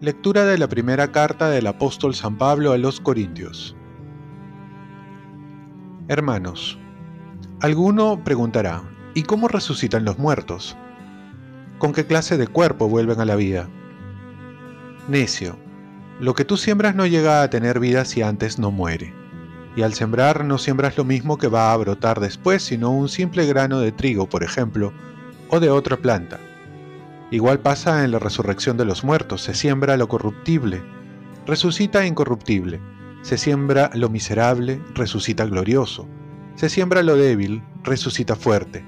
Lectura de la primera carta del apóstol San Pablo a los Corintios. Hermanos, alguno preguntará, ¿y cómo resucitan los muertos? ¿Con qué clase de cuerpo vuelven a la vida? Necio, lo que tú siembras no llega a tener vida si antes no muere. Y al sembrar no siembras lo mismo que va a brotar después, sino un simple grano de trigo, por ejemplo, o de otra planta Igual pasa en la resurrección de los muertos, se siembra lo corruptible, resucita incorruptible, se siembra lo miserable, resucita glorioso, se siembra lo débil, resucita fuerte,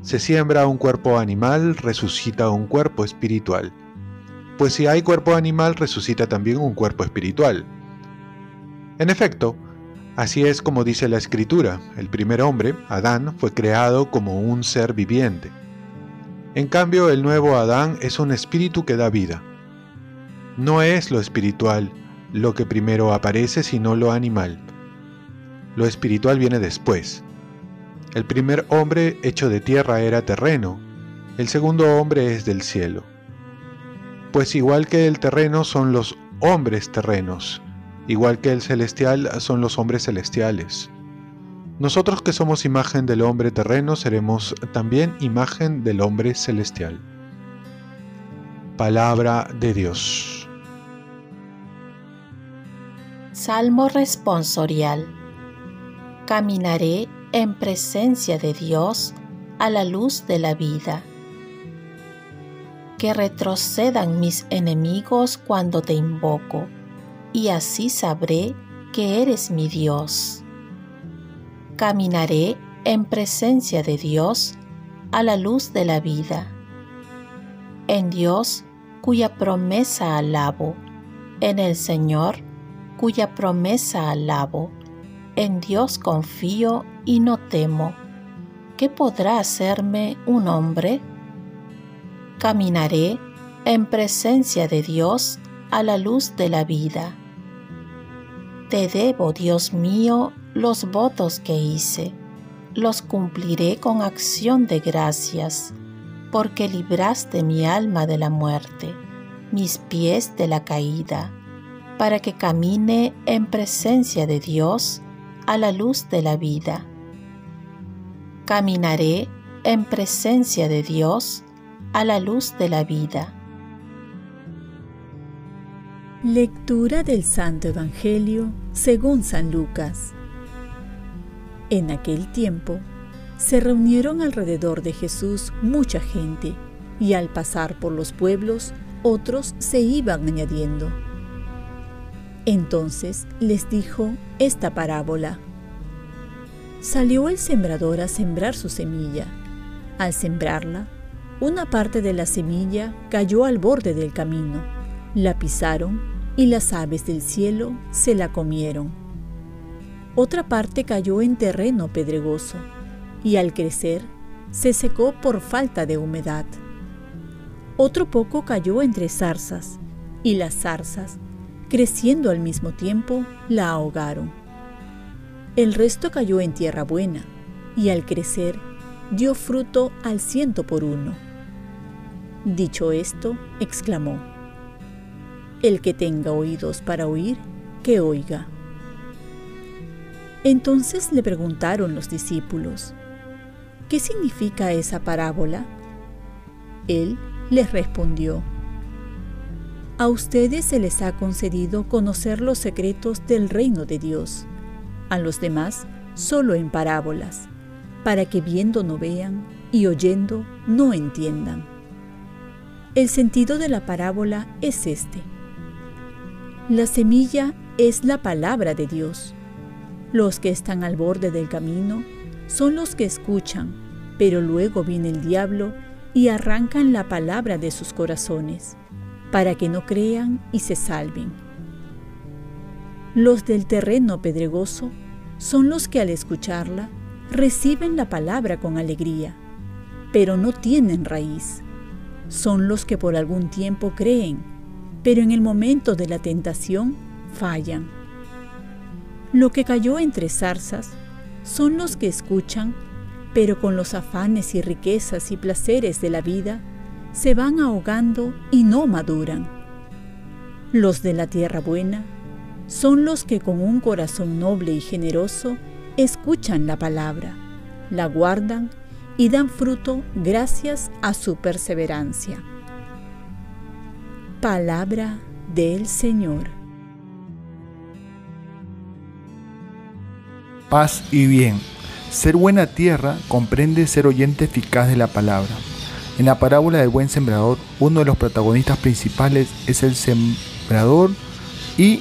se siembra un cuerpo animal, resucita un cuerpo espiritual. Pues si hay cuerpo animal, resucita también un cuerpo espiritual. En efecto, así es como dice la escritura, el primer hombre, Adán, fue creado como un ser viviente en cambio, el nuevo Adán es un espíritu que da vida. No es lo espiritual lo que primero aparece, sino lo animal. Lo espiritual viene después. El primer hombre hecho de tierra era terreno, el segundo hombre es del cielo. Pues igual que el terreno son los hombres terrenos, igual que el celestial son los hombres celestiales. Nosotros que somos imagen del hombre terreno seremos también imagen del hombre celestial. Palabra de Dios. Salmo responsorial. Caminaré en presencia de Dios a la luz de la vida. Que retrocedan mis enemigos cuando te invoco, y así sabré que eres mi Dios caminaré en presencia de Dios a la luz de la vida. En Dios cuya promesa alabo, en el Señor cuya promesa alabo, en Dios confío y no temo. ¿Qué podrá hacerme un hombre? Caminaré en presencia de Dios a la luz de la vida. Te debo, Dios mío, los votos que hice, los cumpliré con acción de gracias, porque libraste mi alma de la muerte, mis pies de la caída, para que camine en presencia de Dios a la luz de la vida. Caminaré en presencia de Dios a la luz de la vida. Lectura del Santo Evangelio según San Lucas. En aquel tiempo, se reunieron alrededor de Jesús mucha gente, y al pasar por los pueblos, otros se iban añadiendo. Entonces les dijo esta parábola. Salió el sembrador a sembrar su semilla. Al sembrarla, una parte de la semilla cayó al borde del camino, la pisaron y las aves del cielo se la comieron. Otra parte cayó en terreno pedregoso y al crecer se secó por falta de humedad. Otro poco cayó entre zarzas y las zarzas, creciendo al mismo tiempo, la ahogaron. El resto cayó en tierra buena y al crecer dio fruto al ciento por uno. Dicho esto, exclamó, El que tenga oídos para oír, que oiga. Entonces le preguntaron los discípulos, ¿qué significa esa parábola? Él les respondió, a ustedes se les ha concedido conocer los secretos del reino de Dios, a los demás solo en parábolas, para que viendo no vean y oyendo no entiendan. El sentido de la parábola es este. La semilla es la palabra de Dios los que están al borde del camino son los que escuchan, pero luego viene el diablo y arrancan la palabra de sus corazones, para que no crean y se salven. Los del terreno pedregoso son los que al escucharla reciben la palabra con alegría, pero no tienen raíz. Son los que por algún tiempo creen, pero en el momento de la tentación fallan Lo que cayó entre zarzas son los que escuchan, pero con los afanes y riquezas y placeres de la vida se van ahogando y no maduran. Los de la tierra buena son los que con un corazón noble y generoso escuchan la palabra, la guardan y dan fruto gracias a su perseverancia. Palabra del Señor. Paz y bien. Ser buena tierra comprende ser oyente eficaz de la palabra. En la parábola del buen sembrador, uno de los protagonistas principales es el sembrador y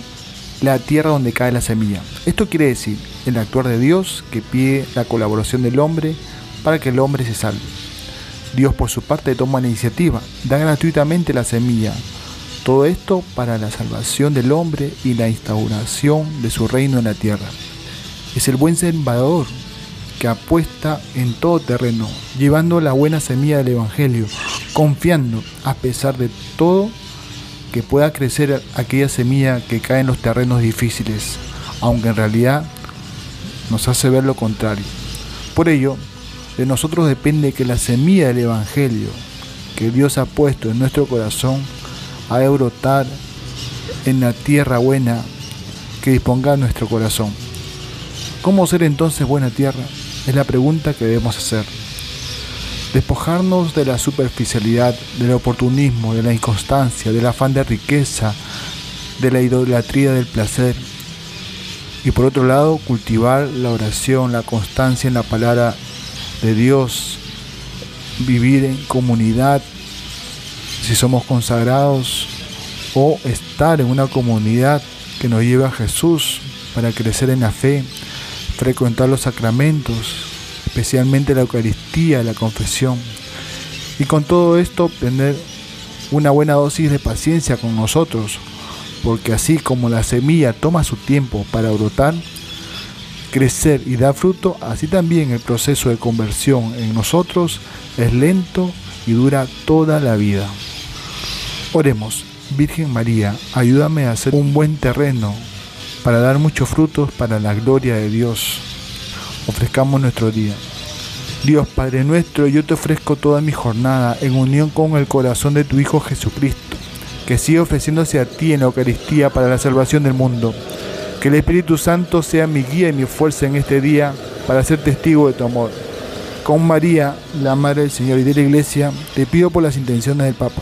la tierra donde cae la semilla. Esto quiere decir el actuar de Dios que pide la colaboración del hombre para que el hombre se salve. Dios por su parte toma la iniciativa, da gratuitamente la semilla. Todo esto para la salvación del hombre y la instauración de su reino en la tierra. Es el buen sembrador que apuesta en todo terreno, llevando la buena semilla del Evangelio, confiando, a pesar de todo, que pueda crecer aquella semilla que cae en los terrenos difíciles, aunque en realidad nos hace ver lo contrario. Por ello, de nosotros depende que la semilla del Evangelio que Dios ha puesto en nuestro corazón ha de brotar en la tierra buena que disponga nuestro corazón. ¿Cómo ser entonces buena tierra? Es la pregunta que debemos hacer. Despojarnos de la superficialidad, del oportunismo, de la inconstancia, del afán de riqueza, de la idolatría del placer. Y por otro lado, cultivar la oración, la constancia en la palabra de Dios, vivir en comunidad, si somos consagrados, o estar en una comunidad que nos lleve a Jesús para crecer en la fe, frecuentar los sacramentos, especialmente la Eucaristía, la confesión. Y con todo esto tener una buena dosis de paciencia con nosotros, porque así como la semilla toma su tiempo para brotar, crecer y dar fruto, así también el proceso de conversión en nosotros es lento y dura toda la vida. Oremos, Virgen María, ayúdame a hacer un buen terreno para dar muchos frutos para la gloria de Dios. Ofrezcamos nuestro día. Dios Padre nuestro, yo te ofrezco toda mi jornada en unión con el corazón de tu Hijo Jesucristo, que sigue ofreciéndose a ti en la Eucaristía para la salvación del mundo. Que el Espíritu Santo sea mi guía y mi fuerza en este día para ser testigo de tu amor. Con María, la Madre del Señor y de la Iglesia, te pido por las intenciones del Papa.